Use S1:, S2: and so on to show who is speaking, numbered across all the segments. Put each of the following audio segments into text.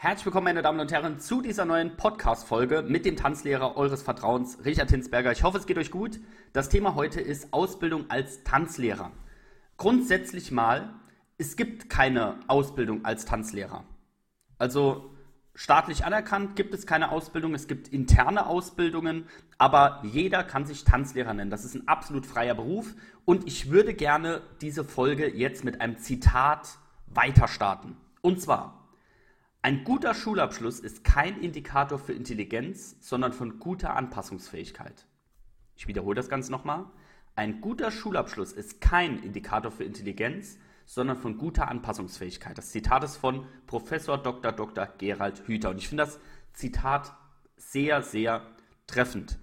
S1: Herzlich willkommen, meine Damen und Herren, zu dieser neuen Podcast-Folge mit dem Tanzlehrer eures Vertrauens, Richard Hinsberger. Ich hoffe, es geht euch gut. Das Thema heute ist Ausbildung als Tanzlehrer. Grundsätzlich mal, es gibt keine Ausbildung als Tanzlehrer. Also staatlich anerkannt gibt es keine Ausbildung, es gibt interne Ausbildungen, aber jeder kann sich Tanzlehrer nennen. Das ist ein absolut freier Beruf und ich würde gerne diese Folge jetzt mit einem Zitat weiter starten. Und zwar, ein guter Schulabschluss ist kein Indikator für Intelligenz, sondern von guter Anpassungsfähigkeit. Ich wiederhole das Ganze nochmal. Ein guter Schulabschluss ist kein Indikator für Intelligenz, sondern von guter Anpassungsfähigkeit. Das Zitat ist von Professor Dr. Dr. Gerald Hüther. Und ich finde das Zitat sehr, sehr treffend.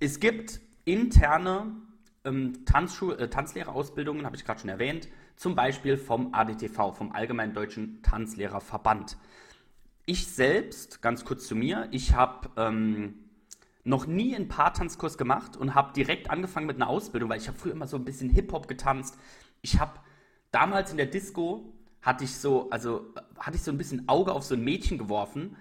S1: Es gibt interne ähm, äh, Tanzlehrerausbildungen, habe ich gerade schon erwähnt, zum Beispiel vom ADTV, vom Allgemeinen Deutschen Tanzlehrerverband. Ich selbst, ganz kurz zu mir, ich habe ähm, noch nie einen Paartanzkurs gemacht und habe direkt angefangen mit einer Ausbildung, weil ich habe früher immer so ein bisschen Hip-Hop getanzt. Ich habe damals in der Disco hatte ich so, also hatte ich so ein bisschen Auge auf so ein Mädchen geworfen,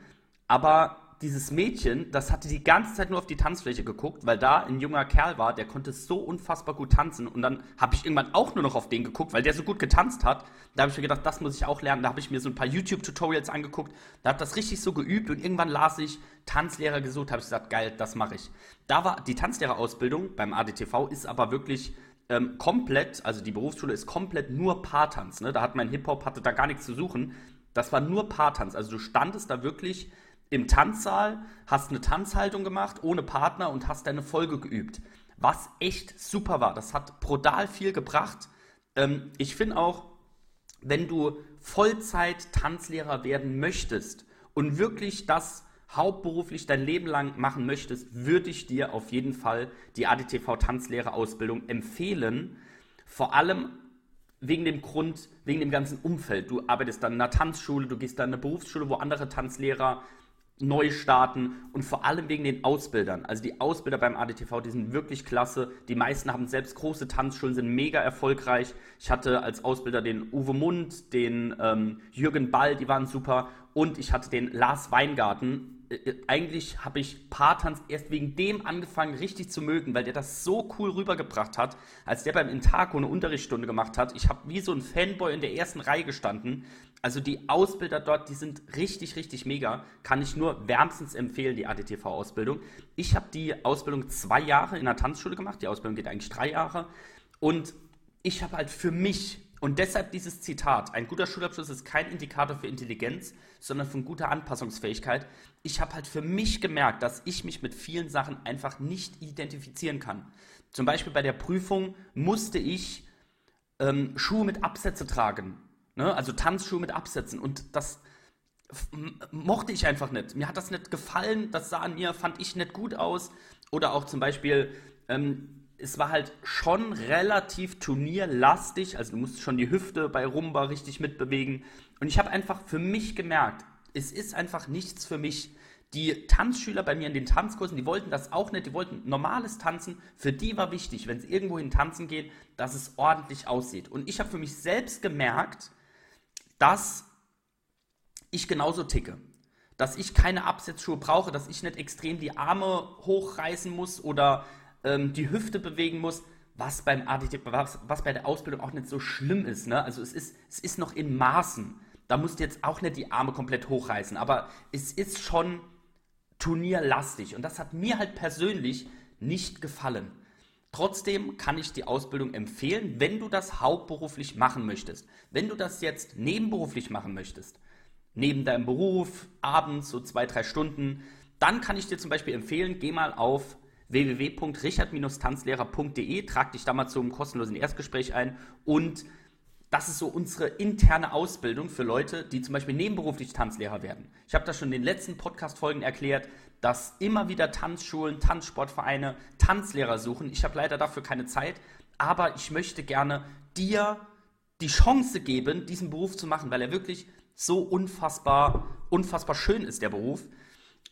S1: aber dieses Mädchen, das hatte die ganze Zeit nur auf die Tanzfläche geguckt, weil da ein junger Kerl war, der konnte so unfassbar gut tanzen. Und dann habe ich irgendwann auch nur noch auf den geguckt, weil der so gut getanzt hat. Da habe ich mir gedacht, das muss ich auch lernen. Da habe ich mir so ein paar YouTube-Tutorials angeguckt. Da habe das richtig so geübt und irgendwann las ich Tanzlehrer gesucht, habe ich gesagt, geil, das mache ich. Da war die Tanzlehrerausbildung beim ADTV ist aber wirklich ähm, komplett, also die Berufsschule ist komplett nur Paartanz. Ne? Da hat mein Hip-Hop, hatte da gar nichts zu suchen. Das war nur Paartanz. Also du standest da wirklich im Tanzsaal, hast eine Tanzhaltung gemacht ohne Partner und hast deine Folge geübt. Was echt super war. Das hat brutal viel gebracht. Ähm, ich finde auch, wenn du Vollzeit-Tanzlehrer werden möchtest und wirklich das hauptberuflich dein Leben lang machen möchtest, würde ich dir auf jeden Fall die ADTV Tanzlehrerausbildung empfehlen. Vor allem wegen dem Grund, wegen dem ganzen Umfeld. Du arbeitest dann in einer Tanzschule, du gehst dann in eine Berufsschule, wo andere Tanzlehrer neu starten und vor allem wegen den Ausbildern. Also die Ausbilder beim ADTV, die sind wirklich klasse. Die meisten haben selbst große Tanzschulen, sind mega erfolgreich. Ich hatte als Ausbilder den Uwe Mund, den ähm, Jürgen Ball, die waren super. Und ich hatte den Lars Weingarten, äh, eigentlich habe ich Paartanz erst wegen dem angefangen, richtig zu mögen, weil der das so cool rübergebracht hat, als der beim Intaco eine Unterrichtsstunde gemacht hat. Ich habe wie so ein Fanboy in der ersten Reihe gestanden. Also die Ausbilder dort, die sind richtig, richtig mega. Kann ich nur wärmstens empfehlen, die ADTV-Ausbildung. Ich habe die Ausbildung zwei Jahre in der Tanzschule gemacht. Die Ausbildung geht eigentlich drei Jahre. Und ich habe halt für mich und deshalb dieses Zitat, ein guter Schulabschluss ist kein Indikator für Intelligenz, sondern von guter Anpassungsfähigkeit. Ich habe halt für mich gemerkt, dass ich mich mit vielen Sachen einfach nicht identifizieren kann. Zum Beispiel bei der Prüfung musste ich ähm, Schuhe mit Absätze tragen, ne? also Tanzschuhe mit Absätzen und das mochte ich einfach nicht. Mir hat das nicht gefallen, das sah an mir, fand ich nicht gut aus. Oder auch zum Beispiel ähm, es war halt schon relativ turnierlastig, also du musst schon die Hüfte bei Rumba richtig mitbewegen. Und ich habe einfach für mich gemerkt, es ist einfach nichts für mich. Die Tanzschüler bei mir in den Tanzkursen, die wollten das auch nicht, die wollten normales Tanzen. Für die war wichtig, wenn es irgendwo hin tanzen geht, dass es ordentlich aussieht. Und ich habe für mich selbst gemerkt, dass ich genauso ticke. Dass ich keine Absetzschuhe brauche, dass ich nicht extrem die Arme hochreißen muss oder ähm, die Hüfte bewegen muss, was beim ADT, was, was, bei der Ausbildung auch nicht so schlimm ist. Ne? Also es ist, es ist noch in Maßen. Da musst du jetzt auch nicht die Arme komplett hochreißen, aber es ist schon turnierlastig und das hat mir halt persönlich nicht gefallen. Trotzdem kann ich die Ausbildung empfehlen, wenn du das hauptberuflich machen möchtest. Wenn du das jetzt nebenberuflich machen möchtest, neben deinem Beruf, abends so zwei, drei Stunden, dann kann ich dir zum Beispiel empfehlen, geh mal auf www.richard-tanzlehrer.de. Trag dich da mal zum kostenlosen Erstgespräch ein und das ist so unsere interne Ausbildung für Leute, die zum Beispiel nebenberuflich Tanzlehrer werden. Ich habe das schon in den letzten Podcast-Folgen erklärt, dass immer wieder Tanzschulen, Tanzsportvereine Tanzlehrer suchen. Ich habe leider dafür keine Zeit, aber ich möchte gerne dir die Chance geben, diesen Beruf zu machen, weil er wirklich so unfassbar, unfassbar schön ist, der Beruf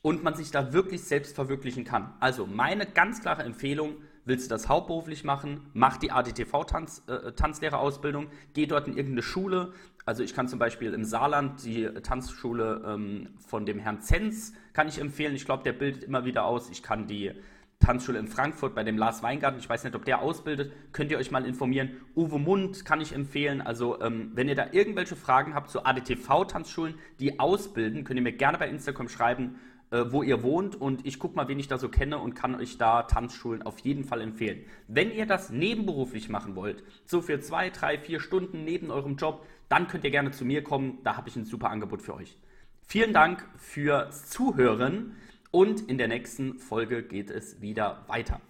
S1: und man sich da wirklich selbst verwirklichen kann. Also meine ganz klare Empfehlung, willst du das hauptberuflich machen, mach die ADTV-Tanzlehrerausbildung, -Tanz, äh, geh dort in irgendeine Schule, Also ich kann zum Beispiel im Saarland die Tanzschule ähm, von dem Herrn Zenz kann ich empfehlen. Ich glaube, der bildet immer wieder aus. Ich kann die Tanzschule in Frankfurt bei dem Lars Weingarten, ich weiß nicht, ob der ausbildet, könnt ihr euch mal informieren. Uwe Mund kann ich empfehlen. Also ähm, wenn ihr da irgendwelche Fragen habt zu ADTV-Tanzschulen, die ausbilden, könnt ihr mir gerne bei Instagram schreiben, äh, wo ihr wohnt und ich gucke mal, wen ich da so kenne und kann euch da Tanzschulen auf jeden Fall empfehlen. Wenn ihr das nebenberuflich machen wollt, so für zwei, drei, vier Stunden neben eurem Job, dann könnt ihr gerne zu mir kommen. Da habe ich ein super Angebot für euch. Vielen Dank fürs Zuhören und in der nächsten Folge geht es wieder weiter.